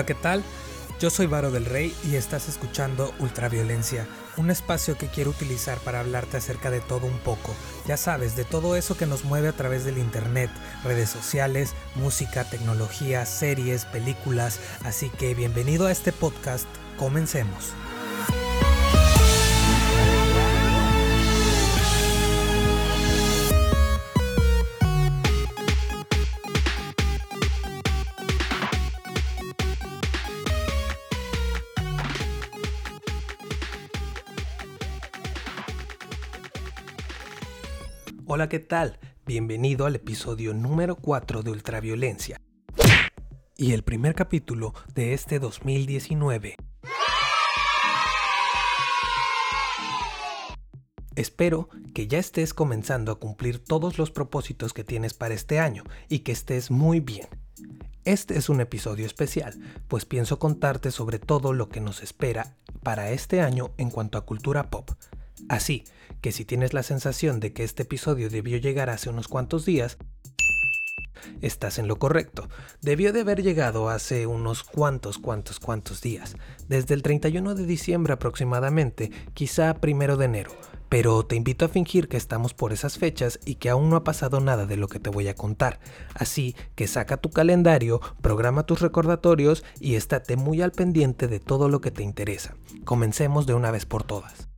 Hola, ¿qué tal? Yo soy Varo del Rey y estás escuchando Ultraviolencia, un espacio que quiero utilizar para hablarte acerca de todo un poco. Ya sabes, de todo eso que nos mueve a través del Internet, redes sociales, música, tecnología, series, películas. Así que bienvenido a este podcast. Comencemos. Hola, ¿qué tal? Bienvenido al episodio número 4 de Ultraviolencia y el primer capítulo de este 2019. Espero que ya estés comenzando a cumplir todos los propósitos que tienes para este año y que estés muy bien. Este es un episodio especial, pues pienso contarte sobre todo lo que nos espera para este año en cuanto a cultura pop. Así que si tienes la sensación de que este episodio debió llegar hace unos cuantos días, estás en lo correcto. Debió de haber llegado hace unos cuantos, cuantos, cuantos días. Desde el 31 de diciembre aproximadamente, quizá primero de enero. Pero te invito a fingir que estamos por esas fechas y que aún no ha pasado nada de lo que te voy a contar. Así que saca tu calendario, programa tus recordatorios y estate muy al pendiente de todo lo que te interesa. Comencemos de una vez por todas.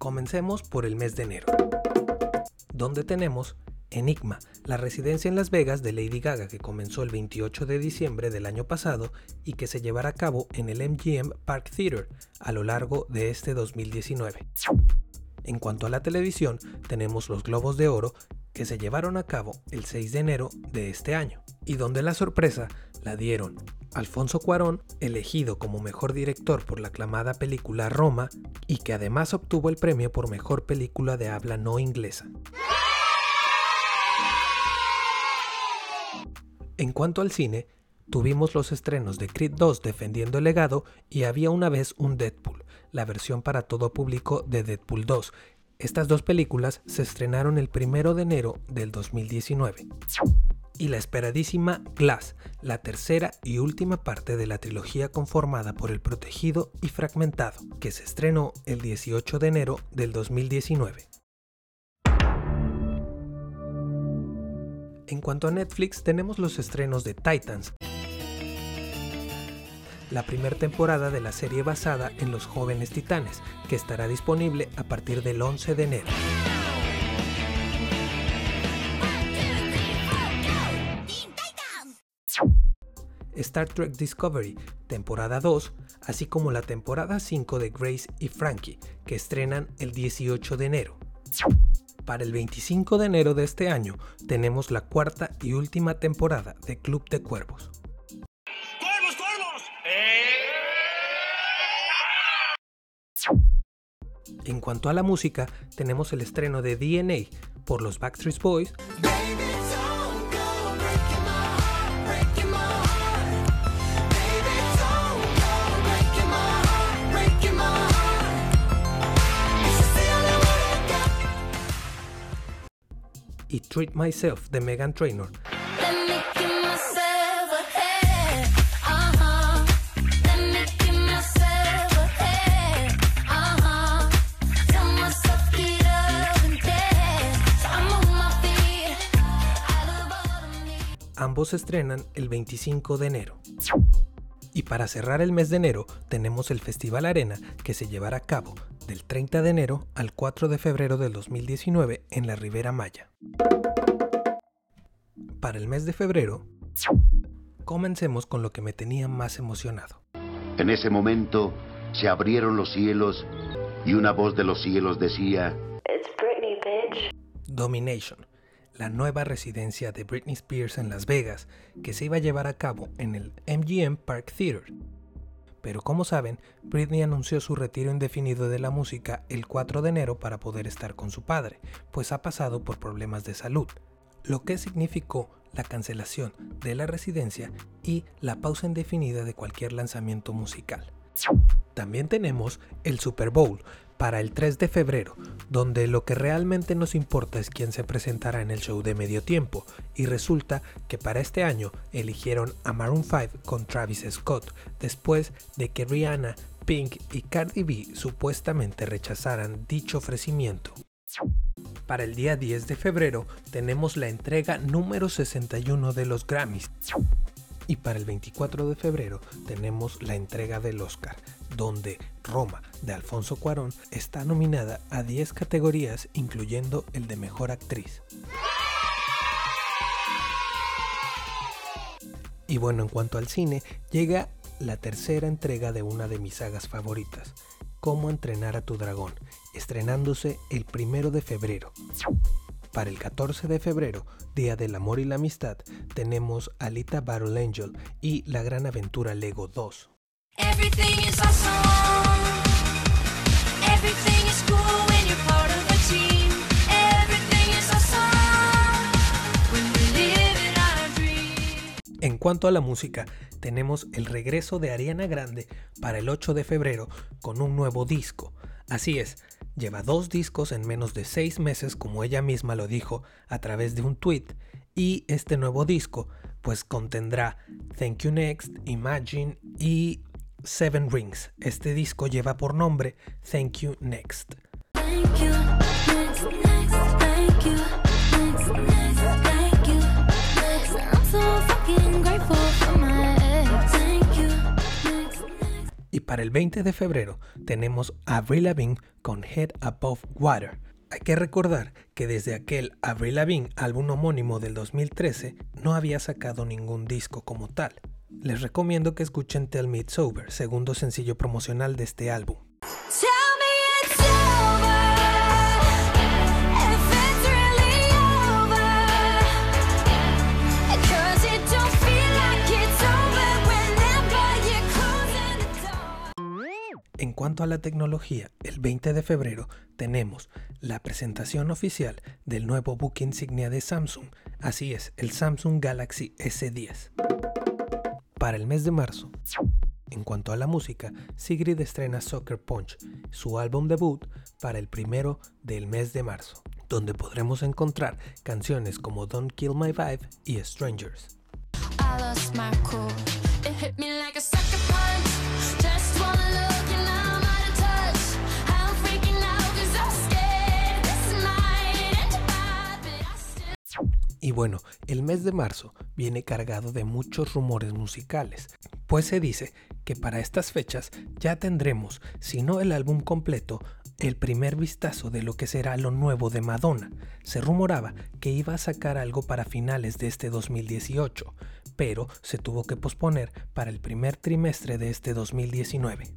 Comencemos por el mes de enero, donde tenemos Enigma, la residencia en Las Vegas de Lady Gaga que comenzó el 28 de diciembre del año pasado y que se llevará a cabo en el MGM Park Theater a lo largo de este 2019. En cuanto a la televisión, tenemos los Globos de Oro que se llevaron a cabo el 6 de enero de este año y donde la sorpresa la dieron Alfonso Cuarón, elegido como mejor director por la aclamada película Roma y que además obtuvo el premio por mejor película de habla no inglesa. En cuanto al cine, tuvimos los estrenos de Creed 2 defendiendo el legado y había una vez un Deadpool, la versión para todo público de Deadpool 2. Estas dos películas se estrenaron el 1 de enero del 2019. Y la esperadísima Glass, la tercera y última parte de la trilogía conformada por El Protegido y Fragmentado, que se estrenó el 18 de enero del 2019. En cuanto a Netflix, tenemos los estrenos de Titans, la primera temporada de la serie basada en los jóvenes titanes, que estará disponible a partir del 11 de enero. Star Trek Discovery, temporada 2, así como la temporada 5 de Grace y Frankie, que estrenan el 18 de enero. Para el 25 de enero de este año tenemos la cuarta y última temporada de Club de Cuervos. ¡Cuervos, cuervos! En cuanto a la música, tenemos el estreno de DNA por los Backstreet Boys. Treat Myself de Megan Trainor. Ambos estrenan el 25 de enero. Para cerrar el mes de enero tenemos el Festival Arena que se llevará a cabo del 30 de enero al 4 de febrero del 2019 en la Ribera Maya. Para el mes de febrero, comencemos con lo que me tenía más emocionado. En ese momento se abrieron los cielos y una voz de los cielos decía, Domination, la nueva residencia de Britney Spears en Las Vegas, que se iba a llevar a cabo en el MGM Park Theater. Pero como saben, Britney anunció su retiro indefinido de la música el 4 de enero para poder estar con su padre, pues ha pasado por problemas de salud, lo que significó la cancelación de la residencia y la pausa indefinida de cualquier lanzamiento musical. También tenemos el Super Bowl, para el 3 de febrero, donde lo que realmente nos importa es quién se presentará en el show de medio tiempo, y resulta que para este año eligieron a Maroon 5 con Travis Scott, después de que Rihanna, Pink y Cardi B supuestamente rechazaran dicho ofrecimiento. Para el día 10 de febrero tenemos la entrega número 61 de los Grammys. Y para el 24 de febrero tenemos la entrega del Oscar, donde Roma de Alfonso Cuarón está nominada a 10 categorías incluyendo el de Mejor Actriz. Y bueno, en cuanto al cine, llega la tercera entrega de una de mis sagas favoritas, Cómo entrenar a tu dragón, estrenándose el primero de febrero. Para el 14 de febrero, Día del Amor y la Amistad, tenemos Alita Battle Angel y La Gran Aventura Lego 2. En cuanto a la música, tenemos el regreso de Ariana Grande para el 8 de febrero con un nuevo disco. Así es, lleva dos discos en menos de seis meses como ella misma lo dijo a través de un tweet y este nuevo disco pues contendrá Thank You Next, Imagine y Seven Rings. Este disco lleva por nombre Thank You Next. Para el 20 de febrero tenemos Avril Lavigne con Head Above Water. Hay que recordar que desde aquel Avril Lavigne álbum homónimo del 2013 no había sacado ningún disco como tal. Les recomiendo que escuchen Tell Me It's Over, segundo sencillo promocional de este álbum. Cuanto a la tecnología, el 20 de febrero tenemos la presentación oficial del nuevo book insignia de Samsung, así es, el Samsung Galaxy S10. Para el mes de marzo, en cuanto a la música, Sigrid estrena Soccer Punch, su álbum debut, para el primero del mes de marzo, donde podremos encontrar canciones como Don't Kill My Vibe y Strangers. Y bueno, el mes de marzo viene cargado de muchos rumores musicales, pues se dice que para estas fechas ya tendremos, si no el álbum completo, el primer vistazo de lo que será lo nuevo de Madonna. Se rumoraba que iba a sacar algo para finales de este 2018, pero se tuvo que posponer para el primer trimestre de este 2019.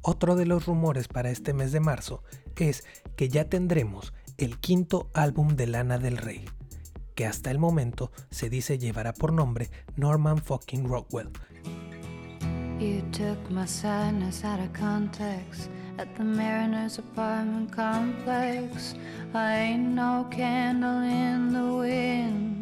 Otro de los rumores para este mes de marzo es que ya tendremos el quinto álbum de Lana del Rey, que hasta el momento se dice llevará por nombre Norman fucking Rockwell. You took my sadness out of context at the Mariners apartment complex. I ain't no candle in the wind.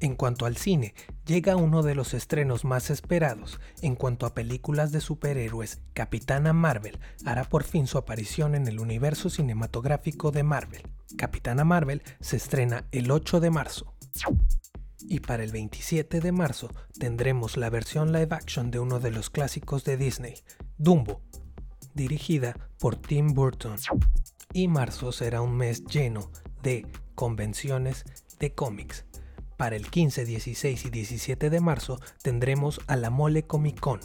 En cuanto al cine, llega uno de los estrenos más esperados. En cuanto a películas de superhéroes, Capitana Marvel hará por fin su aparición en el universo cinematográfico de Marvel. Capitana Marvel se estrena el 8 de marzo. Y para el 27 de marzo tendremos la versión live action de uno de los clásicos de Disney, Dumbo, dirigida por Tim Burton. Y marzo será un mes lleno de convenciones de cómics. Para el 15, 16 y 17 de marzo tendremos a la Mole Comic Con.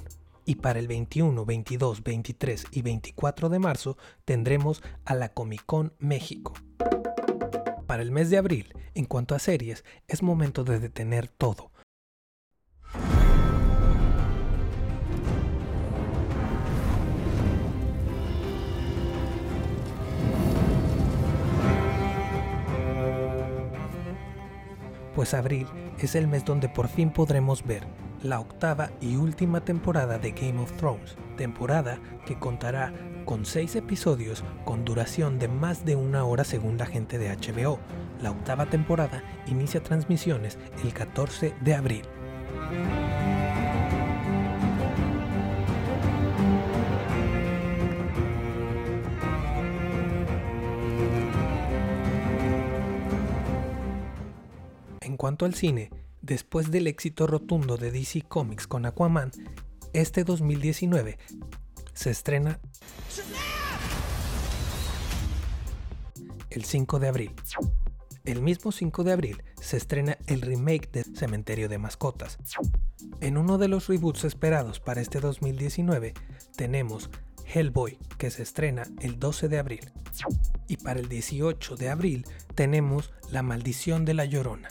Y para el 21, 22, 23 y 24 de marzo tendremos a la Comic Con México. Para el mes de abril, en cuanto a series, es momento de detener todo. Pues abril es el mes donde por fin podremos ver la octava y última temporada de Game of Thrones, temporada que contará con seis episodios con duración de más de una hora según la gente de HBO. La octava temporada inicia transmisiones el 14 de abril. Cuanto al cine, después del éxito rotundo de DC Comics con Aquaman, este 2019 se estrena el 5 de abril. El mismo 5 de abril se estrena el remake de Cementerio de Mascotas. En uno de los reboots esperados para este 2019 tenemos Hellboy, que se estrena el 12 de abril. Y para el 18 de abril tenemos La Maldición de la Llorona.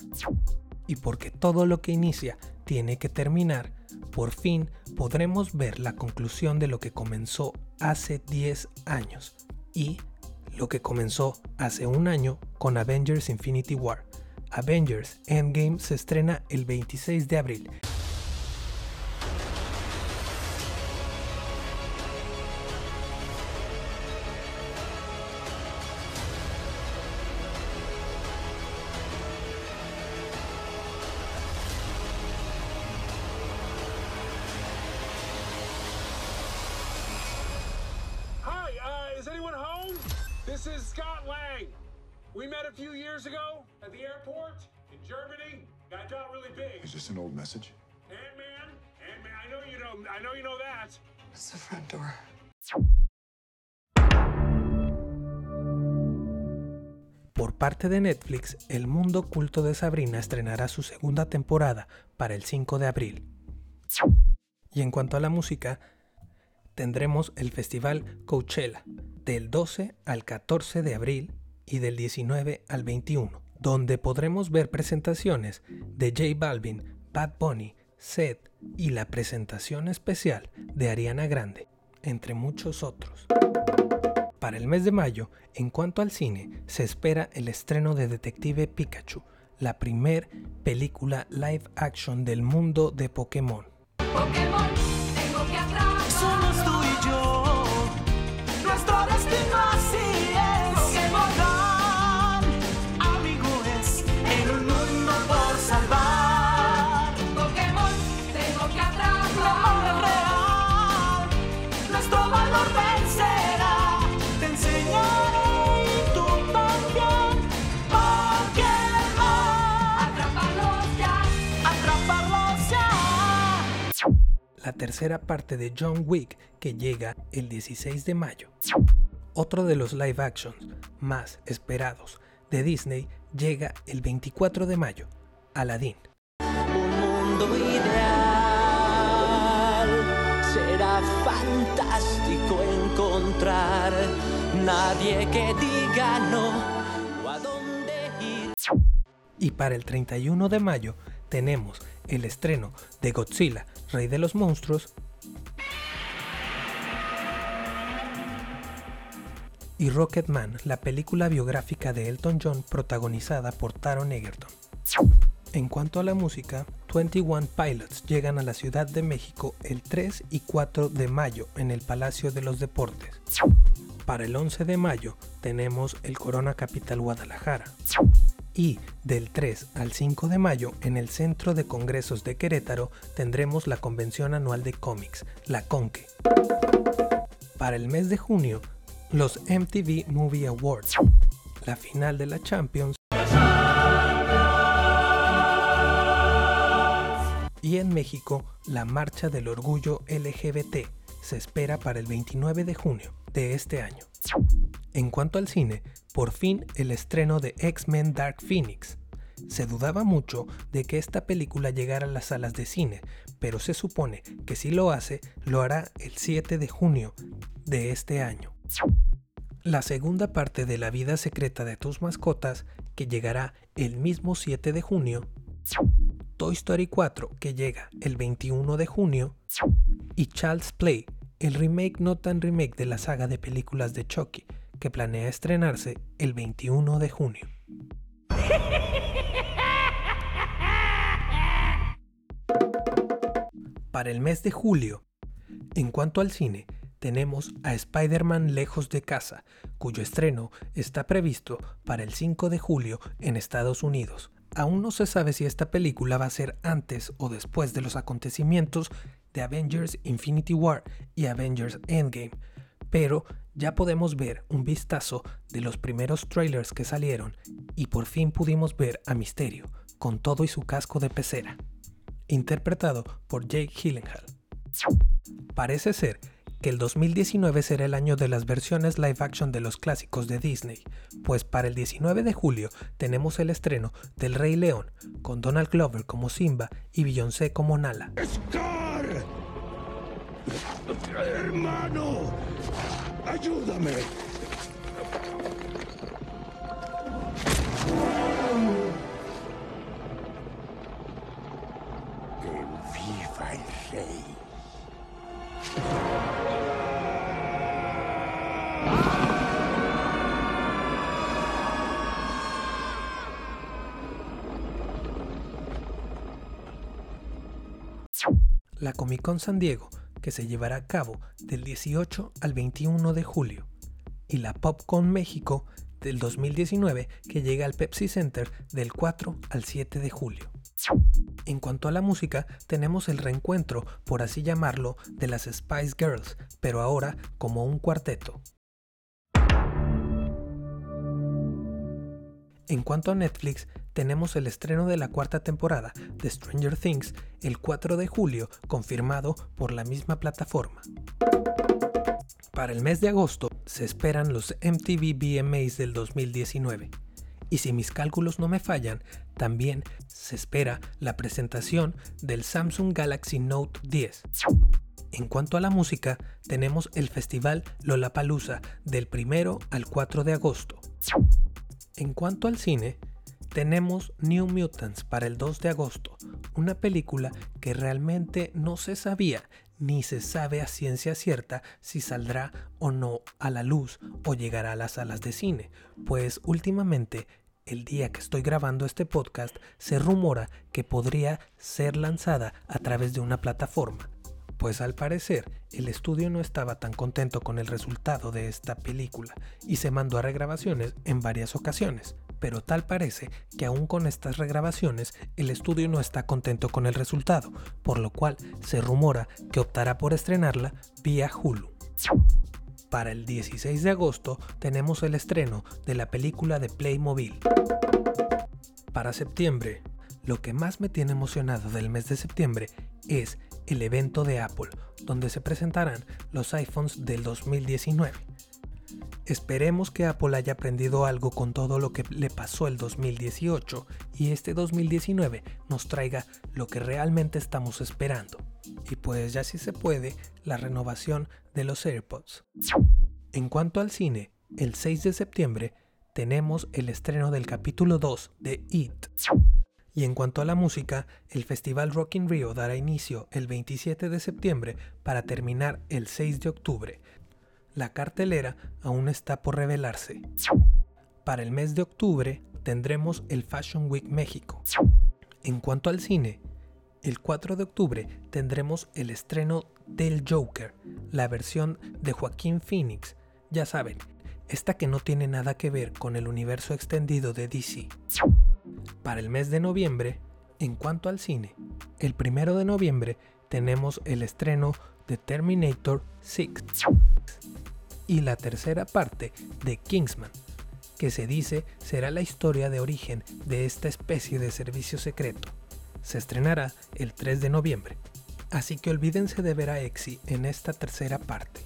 Y porque todo lo que inicia tiene que terminar, por fin podremos ver la conclusión de lo que comenzó hace 10 años. Y lo que comenzó hace un año con Avengers Infinity War. Avengers Endgame se estrena el 26 de abril at the airport in Germany. Got got really big. Is this an old message? Ant-Man, Ant-Man. I know you know. I know you know that. It's the front door. Por parte de Netflix, el mundo culto de Sabrina estrenará su segunda temporada para el 5 de abril. Y en cuanto a la música, tendremos el festival Coachella del 12 al 14 de abril y del 19 al 21, donde podremos ver presentaciones de J Balvin, Bad Bunny, Seth y la presentación especial de Ariana Grande, entre muchos otros. Para el mes de mayo, en cuanto al cine, se espera el estreno de Detective Pikachu, la primer película live action del mundo de Pokémon. La tercera parte de John Wick que llega el 16 de mayo. Otro de los live actions más esperados de Disney llega el 24 de mayo, Aladdin. Un mundo ideal será fantástico encontrar nadie que diga no a dónde ir. Y para el 31 de mayo tenemos el estreno de Godzilla, Rey de los Monstruos, y Rocketman, la película biográfica de Elton John protagonizada por Taron Egerton. En cuanto a la música, 21 Pilots llegan a la Ciudad de México el 3 y 4 de mayo en el Palacio de los Deportes. Para el 11 de mayo tenemos el Corona Capital Guadalajara y del 3 al 5 de mayo en el Centro de Congresos de Querétaro tendremos la convención anual de cómics, la Conque. Para el mes de junio, los MTV Movie Awards, la final de la Champions y en México la Marcha del Orgullo LGBT se espera para el 29 de junio de este año. En cuanto al cine, por fin el estreno de X-Men Dark Phoenix. Se dudaba mucho de que esta película llegara a las salas de cine, pero se supone que si lo hace, lo hará el 7 de junio de este año. La segunda parte de La vida secreta de tus mascotas, que llegará el mismo 7 de junio, Toy Story 4, que llega el 21 de junio, y Child's Play, el remake no tan remake de la saga de películas de Chucky, que planea estrenarse el 21 de junio. Para el mes de julio, en cuanto al cine, tenemos a Spider-Man Lejos de Casa, cuyo estreno está previsto para el 5 de julio en Estados Unidos. Aún no se sabe si esta película va a ser antes o después de los acontecimientos de Avengers Infinity War y Avengers Endgame, pero ya podemos ver un vistazo de los primeros trailers que salieron y por fin pudimos ver a Misterio, con todo y su casco de pecera, interpretado por Jake Gyllenhaal. Parece ser que el 2019 será el año de las versiones live action de los clásicos de Disney, pues para el 19 de julio tenemos el estreno del Rey León, con Donald Glover como Simba y Beyoncé como Nala. ¡Scar! ¡Hermano! ¡Ayúdame! ¡Que viva el rey! La Comic Con San Diego, que se llevará a cabo del 18 al 21 de julio, y la PopCon México del 2019, que llega al Pepsi Center del 4 al 7 de julio. En cuanto a la música, tenemos el reencuentro, por así llamarlo, de las Spice Girls, pero ahora como un cuarteto. En cuanto a Netflix, tenemos el estreno de la cuarta temporada de Stranger Things el 4 de julio, confirmado por la misma plataforma. Para el mes de agosto se esperan los MTV VMAs del 2019. Y si mis cálculos no me fallan, también se espera la presentación del Samsung Galaxy Note 10. En cuanto a la música, tenemos el festival Lollapalooza del 1 al 4 de agosto. En cuanto al cine, tenemos New Mutants para el 2 de agosto, una película que realmente no se sabía ni se sabe a ciencia cierta si saldrá o no a la luz o llegará a las salas de cine, pues últimamente, el día que estoy grabando este podcast, se rumora que podría ser lanzada a través de una plataforma pues al parecer el estudio no estaba tan contento con el resultado de esta película y se mandó a regrabaciones en varias ocasiones, pero tal parece que aún con estas regrabaciones el estudio no está contento con el resultado, por lo cual se rumora que optará por estrenarla vía Hulu. Para el 16 de agosto tenemos el estreno de la película de Playmobil. Para septiembre, lo que más me tiene emocionado del mes de septiembre es el evento de Apple, donde se presentarán los iPhones del 2019. Esperemos que Apple haya aprendido algo con todo lo que le pasó el 2018 y este 2019 nos traiga lo que realmente estamos esperando. Y pues ya si se puede, la renovación de los AirPods. En cuanto al cine, el 6 de septiembre tenemos el estreno del capítulo 2 de It. Y en cuanto a la música, el Festival Rock in Rio dará inicio el 27 de septiembre para terminar el 6 de octubre. La cartelera aún está por revelarse. Para el mes de octubre tendremos el Fashion Week México. En cuanto al cine, el 4 de octubre tendremos el estreno del Joker, la versión de Joaquín Phoenix. Ya saben, esta que no tiene nada que ver con el universo extendido de DC. Para el mes de noviembre, en cuanto al cine, el primero de noviembre tenemos el estreno de Terminator 6 y la tercera parte de Kingsman, que se dice será la historia de origen de esta especie de servicio secreto. Se estrenará el 3 de noviembre, así que olvídense de ver a Exi en esta tercera parte.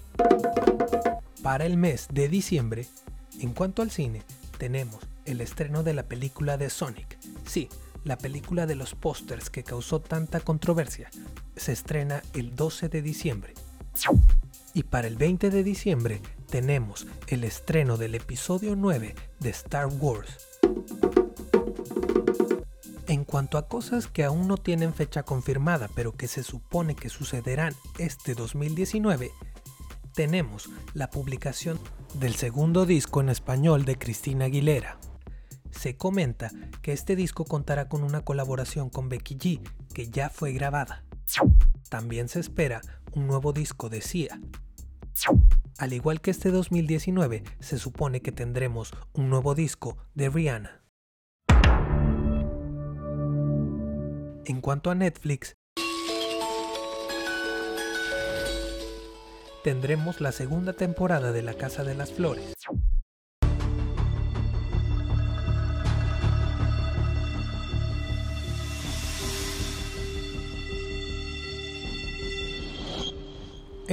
Para el mes de diciembre, en cuanto al cine, tenemos el estreno de la película de Sonic. Sí, la película de los pósters que causó tanta controversia. Se estrena el 12 de diciembre. Y para el 20 de diciembre tenemos el estreno del episodio 9 de Star Wars. En cuanto a cosas que aún no tienen fecha confirmada pero que se supone que sucederán este 2019, tenemos la publicación del segundo disco en español de Cristina Aguilera, se comenta que este disco contará con una colaboración con Becky G, que ya fue grabada. También se espera un nuevo disco de Sia. Al igual que este 2019, se supone que tendremos un nuevo disco de Rihanna. En cuanto a Netflix, tendremos la segunda temporada de La Casa de las Flores.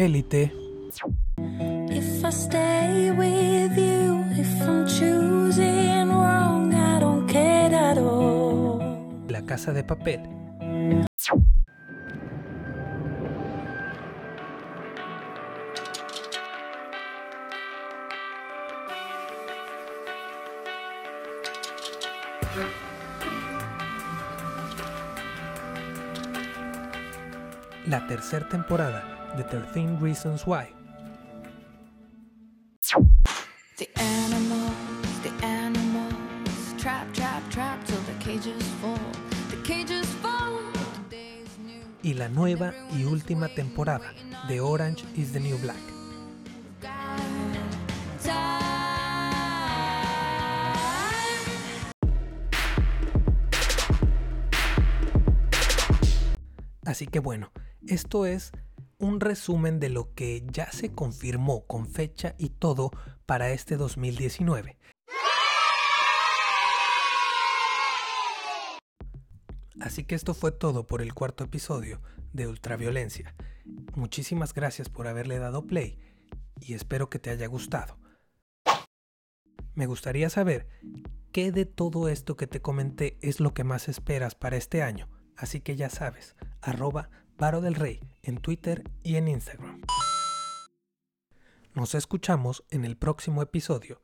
Élite, If I stay with you, if I'm choosing wrong, I don't care at all. La Casa de Papel, la tercera temporada de 13 Reasons Why, The animals, the animals, trap, trap, trap till the cages fall. The cages fall. The y la nueva y última temporada de Orange is the New Black. Así que bueno, esto es un resumen de lo que ya se confirmó con fecha y todo para este 2019. Así que esto fue todo por el cuarto episodio de Ultraviolencia. Muchísimas gracias por haberle dado play y espero que te haya gustado. Me gustaría saber qué de todo esto que te comenté es lo que más esperas para este año. Así que ya sabes, arroba Varo del Rey en Twitter y en Instagram. Nos escuchamos en el próximo episodio.